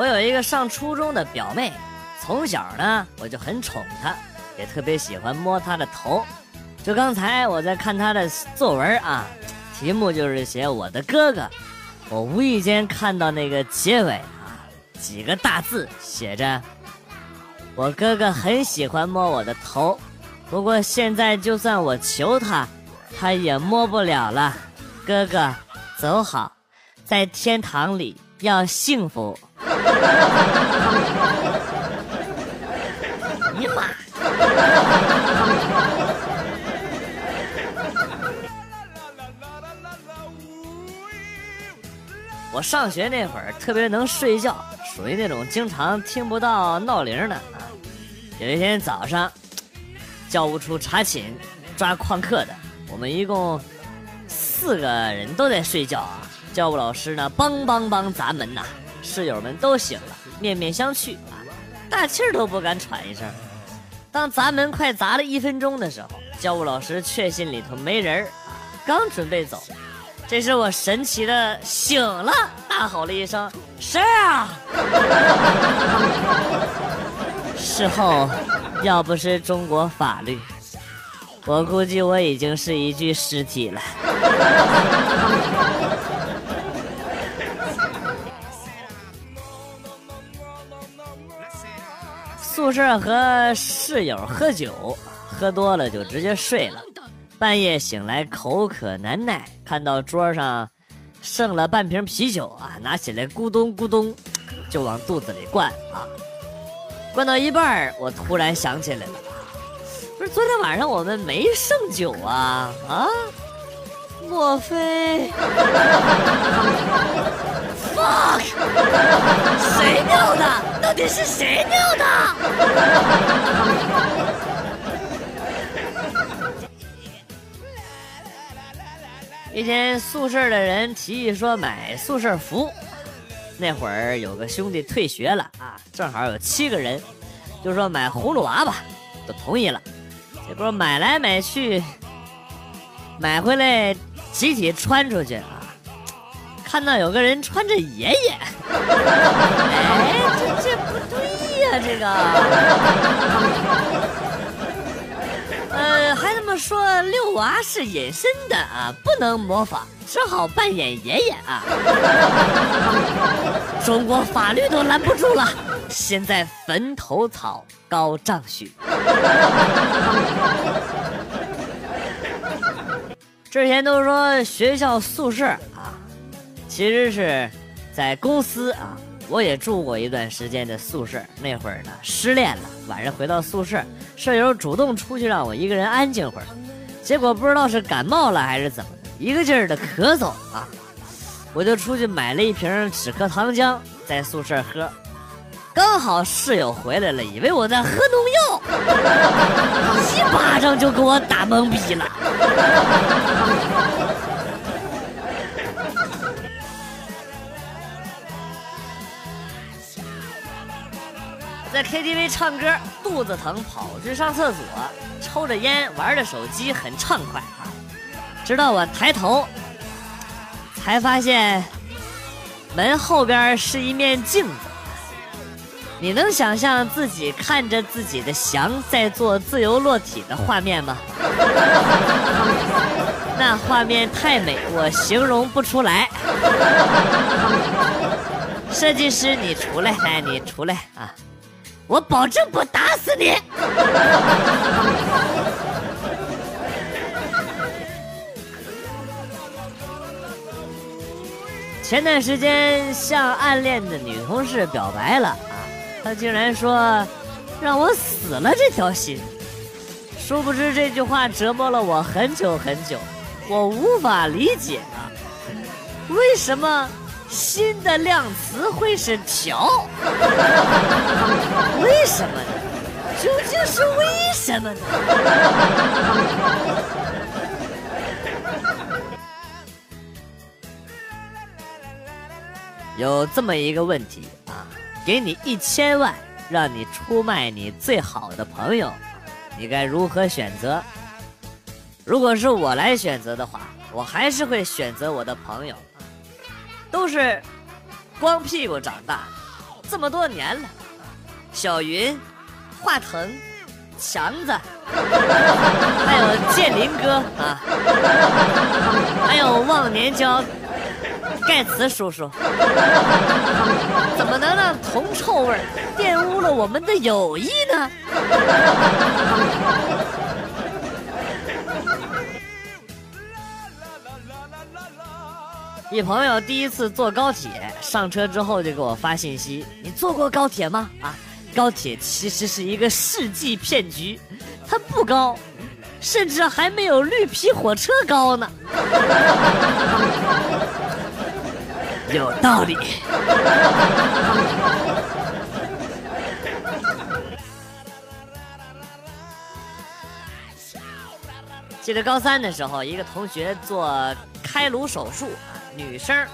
我有一个上初中的表妹，从小呢我就很宠她，也特别喜欢摸她的头。就刚才我在看她的作文啊，题目就是写我的哥哥，我无意间看到那个结尾啊，几个大字写着：“我哥哥很喜欢摸我的头，不过现在就算我求他，他也摸不了了。哥哥，走好，在天堂里要幸福。”你妈！我上学那会儿特别能睡觉，属于那种经常听不到闹铃的啊。有一天早上，教务处查寝抓旷课的，我们一共四个人都在睡觉啊。教务老师呢，梆梆梆砸门呐。室友们都醒了，面面相觑啊，大气儿都不敢喘一声。当砸门快砸了一分钟的时候，教务老师确信里头没人儿，刚准备走，这时我神奇的醒了，大吼了一声：“谁啊？” 事后，要不是中国法律，我估计我已经是一具尸体了。宿舍和室友喝酒，喝多了就直接睡了。半夜醒来口渴难耐，看到桌上剩了半瓶啤酒啊，拿起来咕咚咕咚就往肚子里灌啊。灌到一半，我突然想起来了，不是昨天晚上我们没剩酒啊啊？莫非？fuck！谁尿的？到底是谁尿的？一天，宿舍的人提议说买宿舍服。那会儿有个兄弟退学了啊，正好有七个人，就说买葫芦娃吧，都同意了。结果买来买去，买回来集体穿出去啊。看到有个人穿着爷爷，哎，这这不对呀，这个，呃，孩子们说遛娃是隐身的啊，不能模仿，只好扮演爷爷啊。中国法律都拦不住了，现在坟头草高丈许。之前都说学校宿舍。其实是在公司啊，我也住过一段时间的宿舍。那会儿呢，失恋了，晚上回到宿舍，舍友主动出去让我一个人安静会儿，结果不知道是感冒了还是怎么的，一个劲儿的咳嗽啊，我就出去买了一瓶止咳糖浆，在宿舍喝，刚好室友回来了，以为我在喝农药，一巴掌就给我打懵逼了。在 KTV 唱歌，肚子疼，跑去上厕所，抽着烟，玩着手机，很畅快啊。直到我抬头，才发现门后边是一面镜子。你能想象自己看着自己的翔在做自由落体的画面吗？那画面太美，我形容不出来。设计师，你出来，来，你出来啊！我保证不打死你。前段时间向暗恋的女同事表白了啊，她竟然说让我死了这条心。殊不知这句话折磨了我很久很久，我无法理解啊，为什么？新的量词会是条，为什么呢？究竟是为什么呢？有这么一个问题啊，给你一千万，让你出卖你最好的朋友，你该如何选择？如果是我来选择的话，我还是会选择我的朋友。都是光屁股长大，这么多年了，小云、华腾、强子，还有建林哥啊，还有忘年交盖茨叔叔，怎么能让铜臭味玷污了我们的友谊呢？一朋友第一次坐高铁，上车之后就给我发信息：“你坐过高铁吗？啊，高铁其实是一个世纪骗局，它不高，甚至还没有绿皮火车高呢。”有道理。记得高三的时候，一个同学做开颅手术。女生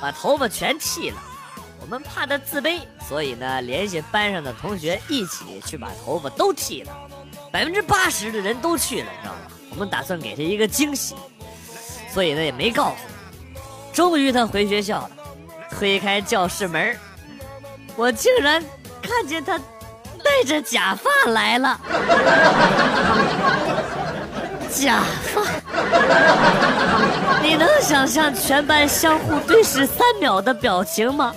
把头发全剃了，我们怕她自卑，所以呢联系班上的同学一起去把头发都剃了。百分之八十的人都去了，你知道吗？我们打算给她一个惊喜，所以呢也没告诉她。终于她回学校了，推开教室门，我竟然看见她戴着假发来了。假发，你能想象全班相互对视三秒的表情吗？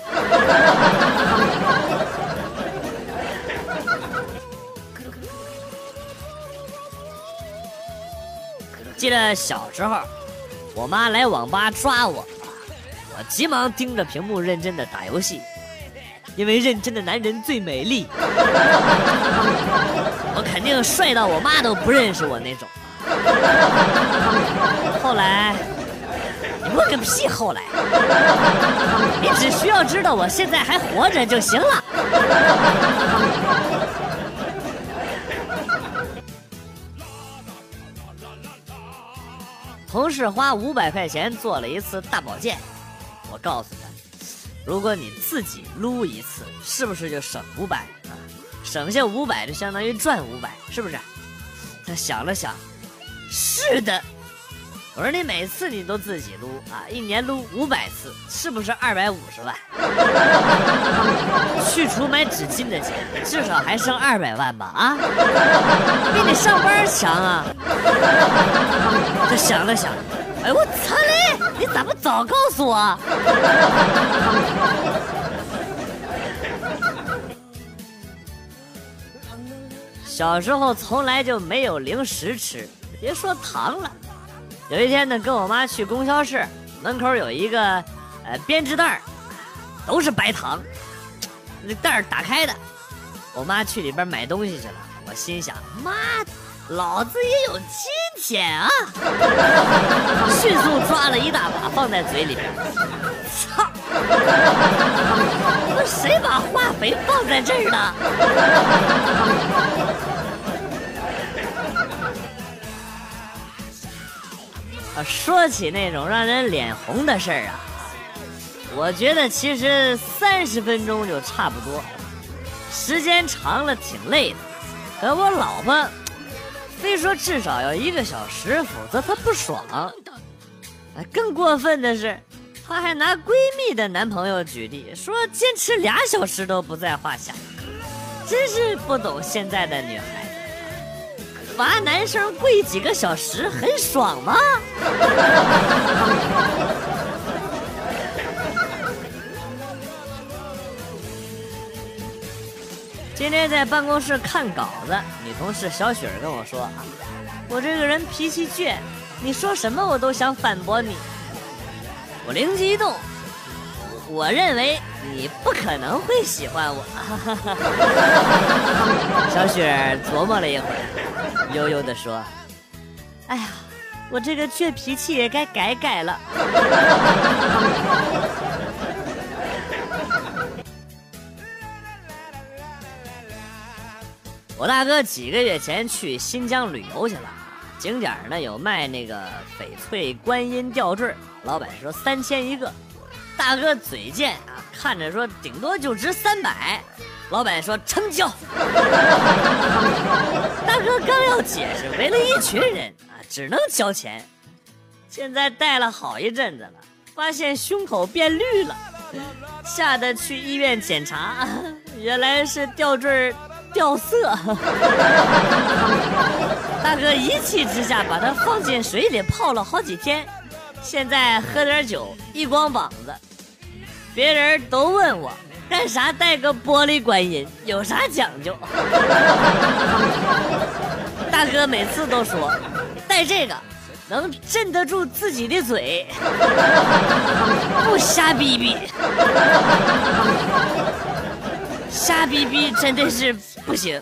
记得小时候，我妈来网吧抓我，我急忙盯着屏幕认真的打游戏，因为认真的男人最美丽，我肯定帅到我妈都不认识我那种。后来，你问个屁！后来，你只需要知道我现在还活着就行了。同事花五百块钱做了一次大保健，我告诉他，如果你自己撸一次，是不是就省五百啊？省下五百就相当于赚五百，是不是？他想了想。是的，我说你每次你都自己撸啊，一年撸五百次，是不是二百五十万？去除买纸巾的钱，至少还剩二百万吧？啊，比你上班强啊！他想了想，哎我操嘞，你咋不早告诉我？小时候从来就没有零食吃。别说糖了，有一天呢，跟我妈去供销社，门口有一个呃编织袋都是白糖，那袋儿打开的，我妈去里边买东西去了。我心想，妈，老子也有今天啊！迅速抓了一大把放在嘴里边，操！谁把化肥放在这儿说起那种让人脸红的事儿啊，我觉得其实三十分钟就差不多，时间长了挺累的。可我老婆非说至少要一个小时，否则她不爽。更过分的是，她还拿闺蜜的男朋友举例，说坚持俩小时都不在话下。真是不懂现在的女孩。罚男生跪几个小时很爽吗？今天在办公室看稿子，女同事小雪跟我说啊：“我这个人脾气倔，你说什么我都想反驳你。”我灵机一动，我认为你不可能会喜欢我。小雪琢磨了一会儿。悠悠地说：“哎呀，我这个倔脾气也该改改了。我大哥几个月前去新疆旅游去了，景点呢有卖那个翡翠观音吊坠，老板说三千一个，大哥嘴贱啊，看着说顶多就值三百。”老板说成交。大哥刚要解释，围了一群人啊，只能交钱。现在戴了好一阵子了，发现胸口变绿了，吓得去医院检查，原来是吊坠掉色。大哥一气之下把它放进水里泡了好几天，现在喝点酒一光膀子。别人都问我干啥带个玻璃观音，有啥讲究？大哥每次都说带这个。能镇得住自己的嘴，不瞎逼逼，瞎逼逼真的是不行。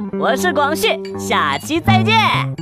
我是广旭，下期再见。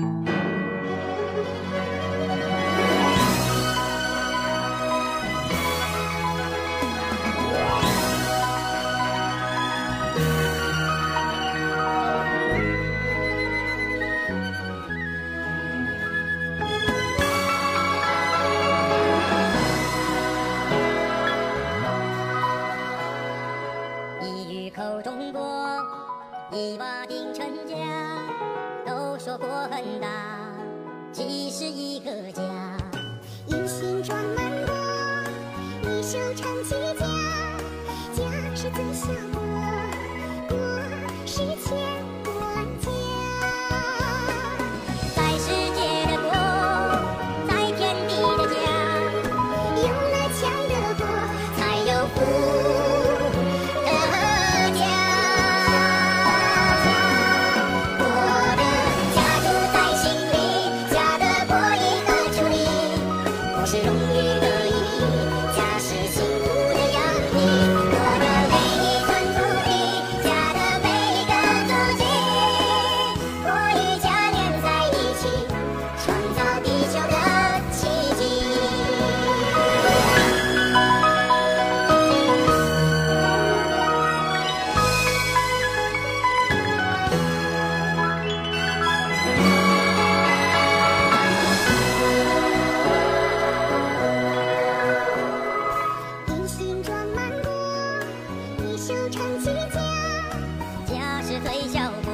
手撑起家，家是最小。